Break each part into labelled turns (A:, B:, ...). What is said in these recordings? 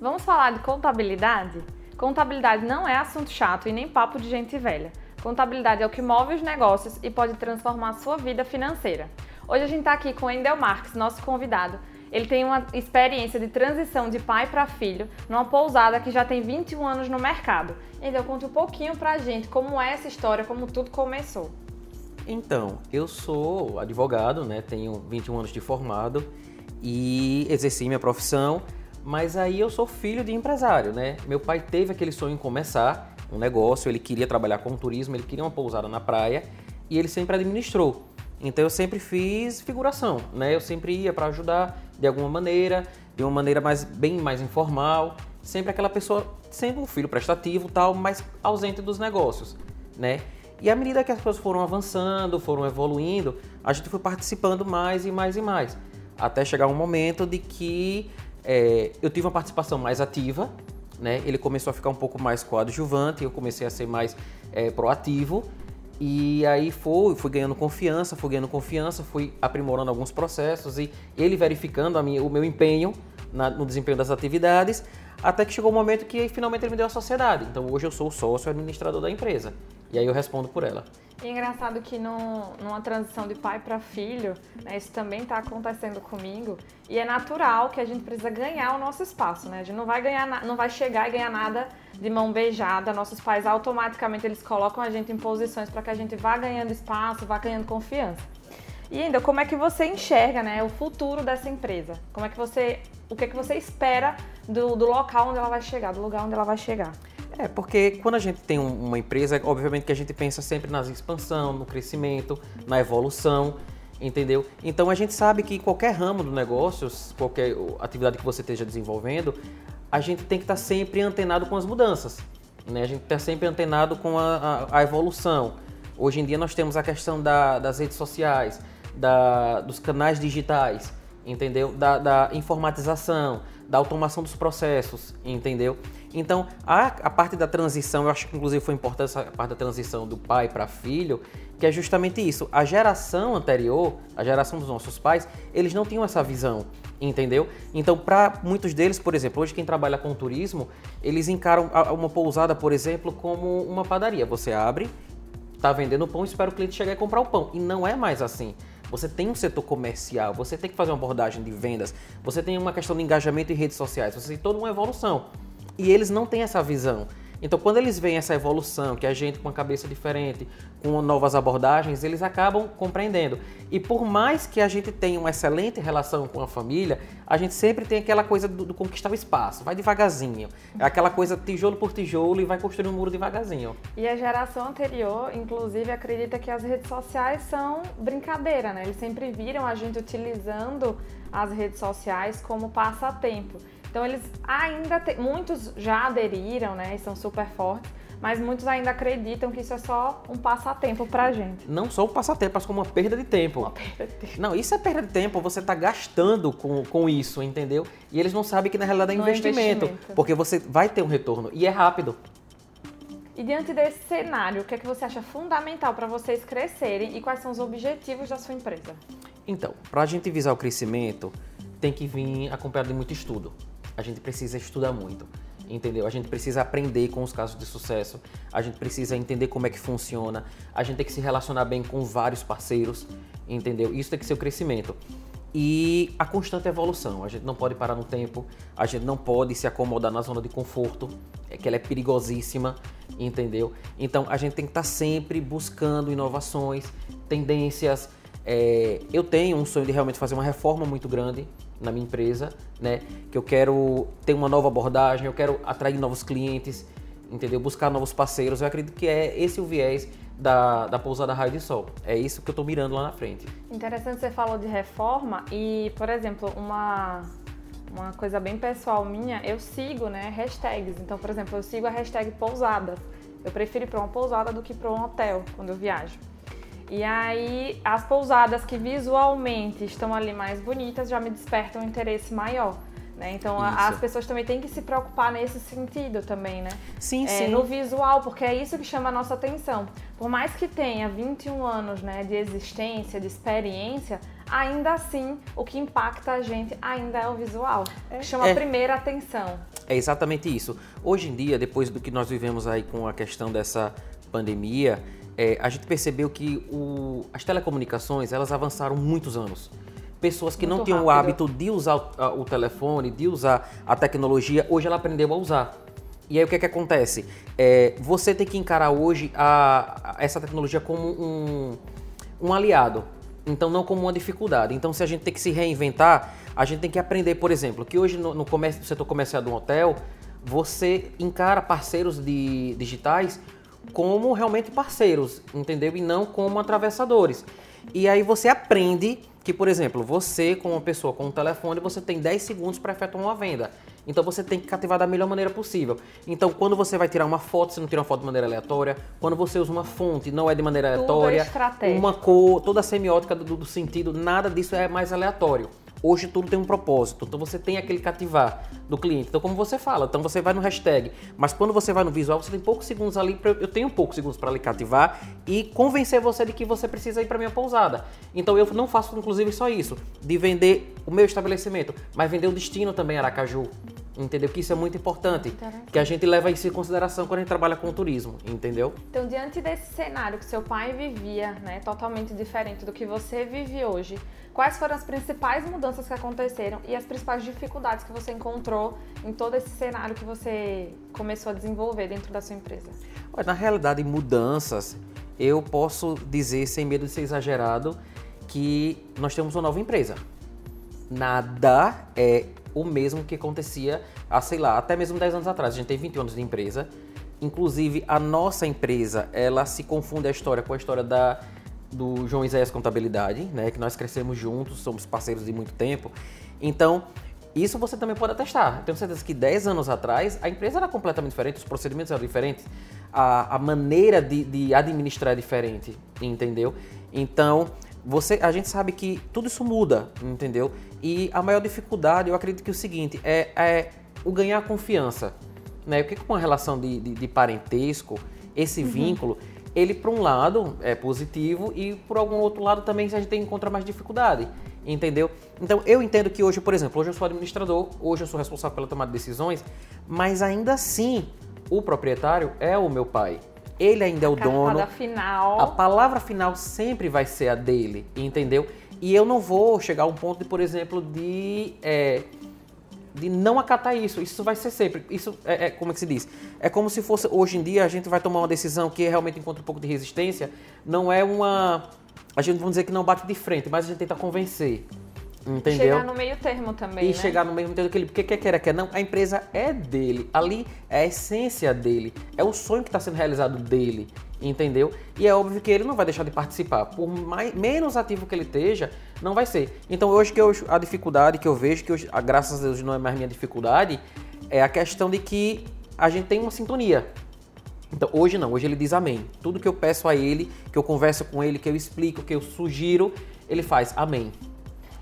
A: Vamos falar de contabilidade? Contabilidade não é assunto chato e nem papo de gente velha. Contabilidade é o que move os negócios e pode transformar a sua vida financeira. Hoje a gente está aqui com o Endel Marques, nosso convidado. Ele tem uma experiência de transição de pai para filho numa pousada que já tem 21 anos no mercado. Endel, conta um pouquinho pra gente como é essa história, como tudo começou.
B: Então, eu sou advogado, né? Tenho 21 anos de formado e exerci minha profissão, mas aí eu sou filho de empresário, né? Meu pai teve aquele sonho em começar um negócio, ele queria trabalhar com turismo, ele queria uma pousada na praia e ele sempre administrou. Então eu sempre fiz figuração, né? Eu sempre ia para ajudar de alguma maneira, de uma maneira mais bem mais informal, sempre aquela pessoa, sempre um filho prestativo, tal, mas ausente dos negócios, né? E à medida que as coisas foram avançando, foram evoluindo, a gente foi participando mais e mais e mais, até chegar um momento de que é, eu tive uma participação mais ativa, né? Ele começou a ficar um pouco mais coadjuvante, eu comecei a ser mais é, proativo. E aí foi, fui ganhando confiança, fui ganhando confiança, fui aprimorando alguns processos e ele verificando a minha, o meu empenho na, no desempenho das atividades, até que chegou o um momento que finalmente ele me deu a sociedade. Então hoje eu sou o sócio administrador da empresa. E aí eu respondo por ela.
A: E é engraçado que no, numa transição de pai para filho, né, isso também está acontecendo comigo. E é natural que a gente precisa ganhar o nosso espaço, né? A gente não vai ganhar, não vai chegar e ganhar nada de mão beijada. Nossos pais automaticamente eles colocam a gente em posições para que a gente vá ganhando espaço, vá ganhando confiança. E ainda, como é que você enxerga, né, o futuro dessa empresa? Como é que você, o que é que você espera do, do local onde ela vai chegar, do lugar onde ela vai chegar?
B: É, porque quando a gente tem uma empresa, obviamente que a gente pensa sempre na expansão, no crescimento, na evolução, entendeu? Então a gente sabe que qualquer ramo do negócio, qualquer atividade que você esteja desenvolvendo, a gente tem que estar sempre antenado com as mudanças, né? A gente está sempre antenado com a, a, a, evolução. Hoje em dia nós temos a questão da, das redes sociais, da, dos canais digitais, entendeu? Da, da informatização, da automação dos processos, entendeu? Então, a, a parte da transição, eu acho que inclusive foi importante essa parte da transição do pai para filho, que é justamente isso. A geração anterior, a geração dos nossos pais, eles não tinham essa visão, entendeu? Então, para muitos deles, por exemplo, hoje quem trabalha com turismo, eles encaram uma pousada, por exemplo, como uma padaria. Você abre, tá vendendo pão, espera o cliente chegar e comprar o pão. E não é mais assim. Você tem um setor comercial, você tem que fazer uma abordagem de vendas, você tem uma questão de engajamento em redes sociais, você tem toda uma evolução. E eles não têm essa visão. Então, quando eles veem essa evolução, que a gente com uma cabeça diferente, com novas abordagens, eles acabam compreendendo. E por mais que a gente tenha uma excelente relação com a família, a gente sempre tem aquela coisa do, do conquistar o espaço, vai devagarzinho. É aquela coisa tijolo por tijolo e vai construir um muro devagarzinho.
A: E a geração anterior, inclusive, acredita que as redes sociais são brincadeira, né? Eles sempre viram a gente utilizando as redes sociais como passatempo. Então eles ainda tem, muitos já aderiram, né, e são super fortes, mas muitos ainda acreditam que isso é só um passatempo pra gente.
B: Não só um passatempo, mas como uma perda de tempo.
A: Uma perda de tempo.
B: Não, isso é perda de tempo, você tá gastando com, com isso, entendeu? E eles não sabem que na realidade é investimento, é investimento, porque você vai ter um retorno e é rápido.
A: E diante desse cenário, o que é que você acha fundamental para vocês crescerem e quais são os objetivos da sua empresa?
B: Então, para a gente visar o crescimento, tem que vir acompanhado de muito estudo a gente precisa estudar muito, entendeu? A gente precisa aprender com os casos de sucesso, a gente precisa entender como é que funciona, a gente tem que se relacionar bem com vários parceiros, entendeu? Isso tem que ser o crescimento. E a constante evolução, a gente não pode parar no tempo, a gente não pode se acomodar na zona de conforto, é que ela é perigosíssima, entendeu? Então a gente tem que estar sempre buscando inovações, tendências. É, eu tenho um sonho de realmente fazer uma reforma muito grande na minha empresa, né? Que eu quero ter uma nova abordagem, eu quero atrair novos clientes, entendeu? Buscar novos parceiros. Eu acredito que é esse o viés da, da pousada Raio de Sol. É isso que eu estou mirando lá na frente.
A: Interessante você falou de reforma e, por exemplo, uma uma coisa bem pessoal minha, eu sigo, né, hashtags. Então, por exemplo, eu sigo a hashtag pousadas. Eu prefiro ir para uma pousada do que para um hotel quando eu viajo. E aí, as pousadas que visualmente estão ali mais bonitas já me despertam um interesse maior. Né? Então, isso. as pessoas também têm que se preocupar nesse sentido também, né?
B: Sim,
A: é,
B: sim.
A: No visual, porque é isso que chama a nossa atenção. Por mais que tenha 21 anos né, de existência, de experiência, ainda assim, o que impacta a gente ainda é o visual. É. Que chama é. a primeira atenção.
B: É exatamente isso. Hoje em dia, depois do que nós vivemos aí com a questão dessa pandemia, é, a gente percebeu que o, as telecomunicações elas avançaram muitos anos. Pessoas que
A: Muito
B: não tinham o
A: rápido.
B: hábito de usar o, o telefone, de usar a tecnologia, hoje ela aprendeu a usar. E aí o que, é que acontece? É, você tem que encarar hoje a, a- essa tecnologia como um, um aliado, então não como uma dificuldade. Então se a gente tem que se reinventar, a gente tem que aprender, por exemplo, que hoje no, no comércio, no setor comercial de um hotel, você encara parceiros de, digitais como realmente parceiros, entendeu? E não como atravessadores. E aí você aprende que, por exemplo, você, como uma pessoa com um telefone, você tem 10 segundos para efetuar uma venda. Então você tem que cativar da melhor maneira possível. Então, quando você vai tirar uma foto, você não tira uma foto de maneira aleatória. Quando você usa uma fonte, não é de maneira
A: Tudo é
B: aleatória.
A: estratégico.
B: uma cor, toda a semiótica do, do sentido, nada disso é mais aleatório. Hoje tudo tem um propósito, então você tem aquele cativar do cliente. Então, como você fala, então você vai no hashtag, mas quando você vai no visual, você tem poucos segundos ali, pra, eu tenho poucos segundos para lhe cativar e convencer você de que você precisa ir para minha pousada. Então, eu não faço, inclusive, só isso, de vender o meu estabelecimento, mas vender o destino também Aracaju. Entendeu? Que isso é muito importante, que a gente leva isso em consideração quando a gente trabalha com turismo, entendeu?
A: Então, diante desse cenário que seu pai vivia, né, totalmente diferente do que você vive hoje, quais foram as principais mudanças que aconteceram e as principais dificuldades que você encontrou em todo esse cenário que você começou a desenvolver dentro da sua empresa?
B: Olha, Na realidade, mudanças, eu posso dizer, sem medo de ser exagerado, que nós temos uma nova empresa. Nada é o mesmo que acontecia há, sei lá, até mesmo 10 anos atrás. A gente tem 20 anos de empresa. Inclusive, a nossa empresa, ela se confunde a história com a história da, do João Isaías Contabilidade, né? Que nós crescemos juntos, somos parceiros de muito tempo. Então, isso você também pode atestar. Tenho certeza que 10 anos atrás a empresa era completamente diferente, os procedimentos eram diferentes, a, a maneira de, de administrar é diferente, entendeu? Então, você, a gente sabe que tudo isso muda, entendeu? E a maior dificuldade, eu acredito que é o seguinte, é, é o ganhar confiança. Né? O que com uma relação de, de, de parentesco, esse vínculo, ele por um lado é positivo e por algum outro lado também a gente encontra mais dificuldade, entendeu? Então eu entendo que hoje, por exemplo, hoje eu sou administrador, hoje eu sou responsável pela tomada de decisões, mas ainda assim o proprietário é o meu pai. Ele ainda é o dono.
A: Cartada final.
B: A palavra final sempre vai ser a dele, entendeu? E eu não vou chegar a um ponto de, por exemplo, de, é, de não acatar isso. Isso vai ser sempre. Isso é, é- como é que se diz? É como se fosse hoje em dia a gente vai tomar uma decisão que realmente encontra um pouco de resistência. Não é uma. A gente vamos dizer que não bate de frente, mas a gente tenta convencer. Entendeu?
A: Chegar no meio termo também,
B: E
A: né?
B: chegar no mesmo tempo que ele, porque quer queira, quer não, a empresa é dele. Ali é a essência dele. É o sonho que está sendo realizado dele, entendeu? E é óbvio que ele não vai deixar de participar. Por mais, menos ativo que ele esteja, não vai ser. Então hoje que eu, a dificuldade que eu vejo, que hoje, a, graças a Deus não é mais minha dificuldade, é a questão de que a gente tem uma sintonia. Então, hoje não, hoje ele diz amém. Tudo que eu peço a ele, que eu converso com ele, que eu explico, que eu sugiro, ele faz amém.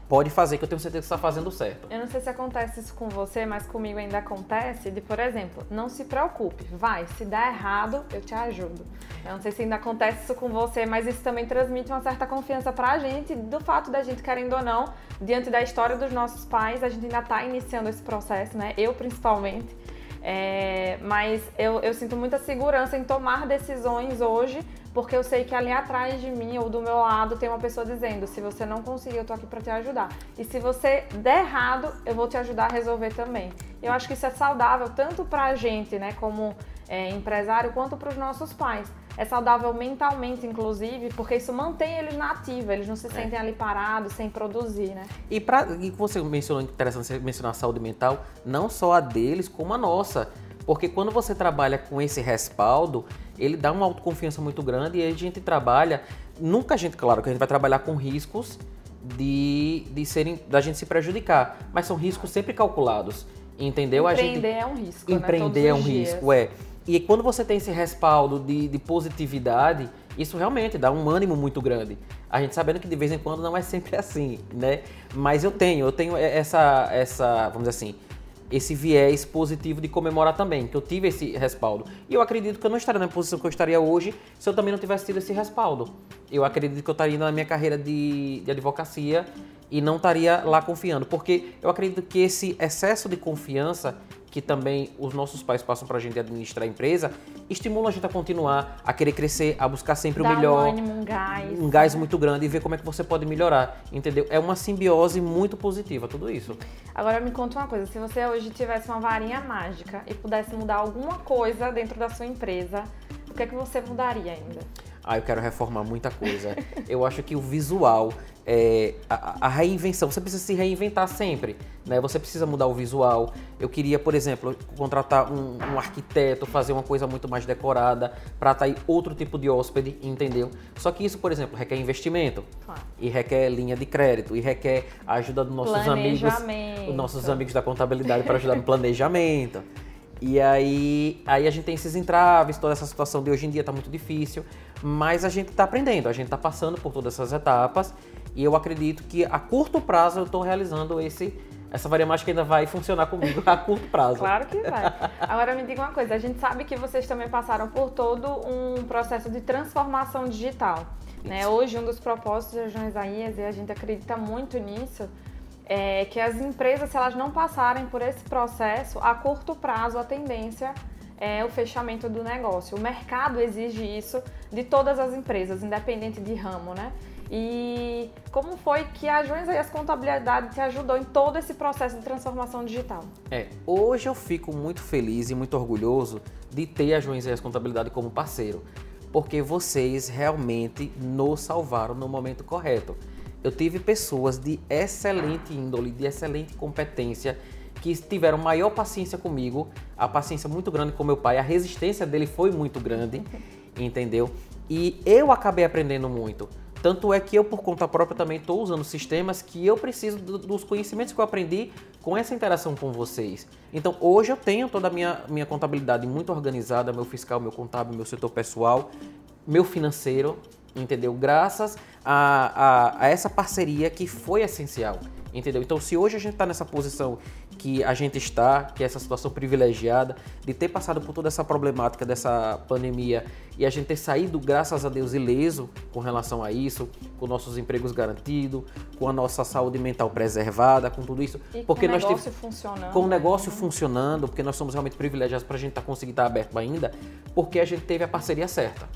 B: Pode fazer, que eu tenho certeza que está fazendo certo.
A: Eu não sei se acontece isso com você, mas comigo ainda acontece de, por exemplo, não se preocupe, vai, se der errado, eu te ajudo. Eu não sei se ainda acontece isso com você, mas isso também transmite uma certa confiança pra gente, do fato da gente, querendo ou não, diante da história dos nossos pais, a gente ainda tá iniciando esse processo, né? Eu principalmente. É, mas eu, eu sinto muita segurança em tomar decisões hoje, porque eu sei que ali atrás de mim ou do meu lado tem uma pessoa dizendo: se você não conseguir, eu tô aqui para te ajudar. E se você der errado, eu vou te ajudar a resolver também. Eu acho que isso é saudável tanto pra gente, né, como é, empresário, quanto para os nossos pais. É saudável mentalmente, inclusive, porque isso mantém eles na ativa, eles não se sentem ali parados, sem produzir, né?
B: E, pra, e você mencionou, interessante você mencionar a saúde mental, não só a deles, como a nossa. Porque quando você trabalha com esse respaldo, ele dá uma autoconfiança muito grande e a gente trabalha. Nunca a gente, claro, que a gente vai trabalhar com riscos de, de serem, da gente se prejudicar, mas são riscos sempre calculados. Entendeu? a gente,
A: Empreender é um risco, né?
B: empreender
A: Todos
B: é um
A: dias.
B: risco, é. E quando você tem esse respaldo de, de positividade, isso realmente dá um ânimo muito grande. A gente sabendo que de vez em quando não é sempre assim, né? Mas eu tenho, eu tenho essa, essa, vamos dizer assim, esse viés positivo de comemorar também, que eu tive esse respaldo. E eu acredito que eu não estaria na posição que eu estaria hoje se eu também não tivesse tido esse respaldo. Eu acredito que eu estaria na minha carreira de, de advocacia e não estaria lá confiando, porque eu acredito que esse excesso de confiança que também os nossos pais passam para a gente administrar a empresa, estimulam a gente a continuar, a querer crescer, a buscar sempre
A: Dá
B: o melhor.
A: Um ânimo, um gás.
B: Um gás muito grande e ver como é que você pode melhorar, entendeu? É uma simbiose muito positiva, tudo isso.
A: Agora me conta uma coisa, se você hoje tivesse uma varinha mágica e pudesse mudar alguma coisa dentro da sua empresa, o que é que você mudaria ainda?
B: Ah, eu quero reformar muita coisa. eu acho que o visual, é, a, a, reinvenção, você precisa se reinventar sempre, né? Você precisa mudar o visual. Eu queria, por exemplo, contratar um, um arquiteto, fazer uma coisa muito mais decorada, para atrair outro tipo de hóspede, entendeu? Só que isso, por exemplo, requer investimento. Claro. E requer linha de crédito, e requer a ajuda dos nossos amigos, os nossos amigos da contabilidade para ajudar no planejamento. E aí, aí a gente tem esses entraves, toda essa situação de hoje em dia está muito difícil, mas a gente está aprendendo, a gente está passando por todas essas etapas e eu acredito que a curto prazo eu estou realizando esse essa varia mágica ainda vai funcionar comigo a curto prazo.
A: Claro que vai. Agora me diga uma coisa, a gente sabe que vocês também passaram por todo um processo de transformação digital. Né? Hoje um dos propósitos da João Isaías, e a gente acredita muito nisso, é que as empresas, se elas não passarem por esse processo, a curto prazo a tendência é o fechamento do negócio. O mercado exige isso de todas as empresas, independente de ramo, né? E como foi que a João Isaías Contabilidade te ajudou em todo esse processo de transformação digital?
B: É, hoje eu fico muito feliz e muito orgulhoso de ter a João Isaías Contabilidade como parceiro, porque vocês realmente nos salvaram no momento correto eu tive pessoas de excelente índole, de excelente competência, que tiveram maior paciência comigo, a paciência muito grande com meu pai, a resistência dele foi muito grande, entendeu? E eu acabei aprendendo muito. Tanto é que eu, por conta própria, também estou usando sistemas que eu preciso dos conhecimentos que eu aprendi com essa interação com vocês. Então, hoje eu tenho toda a minha, minha contabilidade muito organizada, meu fiscal, meu contábil, meu setor pessoal, meu financeiro, entendeu? Graças a, a, a essa parceria que foi essencial, entendeu? Então, se hoje a gente está nessa posição que a gente está, que é essa situação privilegiada, de ter passado por toda essa problemática dessa pandemia e a gente ter saído, graças a Deus, ileso com relação a isso, com nossos empregos garantidos, com a nossa saúde mental preservada, com tudo isso.
A: E porque com o negócio nós tive, funcionando.
B: Com o negócio funcionando, porque nós somos realmente privilegiados para a gente estar tá conseguindo estar tá aberto ainda, porque a gente teve a parceria certa.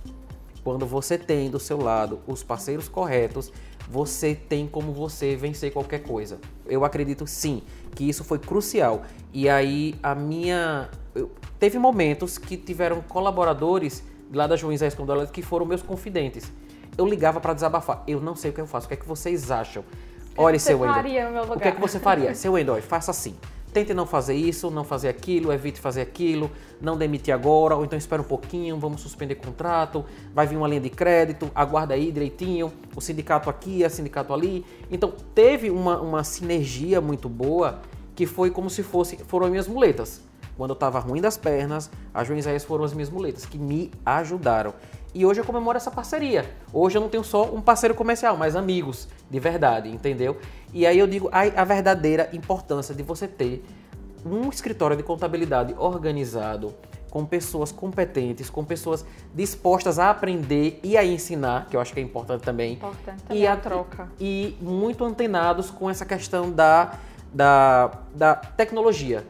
B: Quando você tem do seu lado os parceiros corretos, você tem como você vencer qualquer coisa. Eu acredito sim que isso foi crucial. E aí a minha. Eu... Teve momentos que tiveram colaboradores lá da João Isaías que foram meus confidentes. Eu ligava para desabafar. Eu não sei o que eu faço. O que é que vocês acham?
A: Olha, seu Wendel. O
B: que é que você faria? seu Wendel, faça assim. Tente não fazer isso, não fazer aquilo, evite fazer aquilo, não demitir agora, ou então espera um pouquinho, vamos suspender contrato, vai vir uma linha de crédito, aguarda aí direitinho, o sindicato aqui, o sindicato ali. Então teve uma, uma sinergia muito boa que foi como se fosse, foram as minhas muletas. Quando eu estava ruim das pernas, as Isaías foram as minhas muletas que me ajudaram. E hoje eu comemoro essa parceria. Hoje eu não tenho só um parceiro comercial, mas amigos de verdade, entendeu? E aí eu digo a, a verdadeira importância de você ter um escritório de contabilidade organizado, com pessoas competentes, com pessoas dispostas a aprender e a ensinar, que eu acho que é importante também.
A: Importante também e a, a troca.
B: E muito antenados com essa questão da, da, da tecnologia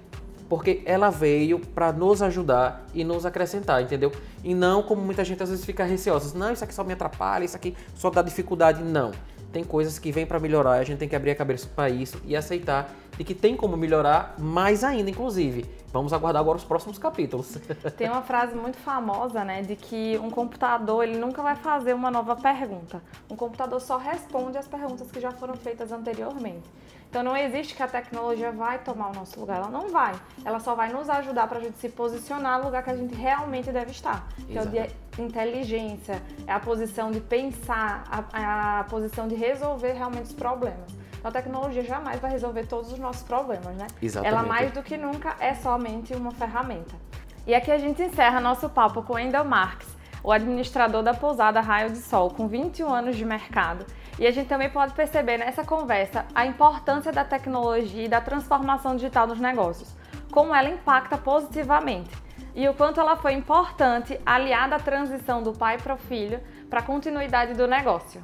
B: porque ela veio para nos ajudar e nos acrescentar, entendeu? E não como muita gente às vezes fica receosa, não, isso aqui só me atrapalha, isso aqui só dá dificuldade, não. Tem coisas que vêm para melhorar, a gente tem que abrir a cabeça para isso e aceitar de que tem como melhorar mais ainda, inclusive. Vamos aguardar agora os próximos capítulos.
A: Tem uma frase muito famosa, né, de que um computador ele nunca vai fazer uma nova pergunta. Um computador só responde as perguntas que já foram feitas anteriormente. Então não existe que a tecnologia vai tomar o nosso lugar, ela não vai. Ela só vai nos ajudar para a gente se posicionar no lugar que a gente realmente deve estar, que Exato. é o de inteligência, é a posição de pensar, a, a posição de resolver realmente os problemas. Então, a tecnologia jamais vai resolver todos os nossos problemas, né?
B: Exatamente.
A: Ela mais do que nunca é somente uma ferramenta. E aqui a gente encerra nosso papo com Endel Marques, o administrador da pousada Raio de Sol, com 21 anos de mercado e a gente também pode perceber nessa conversa a importância da tecnologia e da transformação digital nos negócios, como ela impacta positivamente e o quanto ela foi importante aliada à transição do pai para o filho para a continuidade do negócio.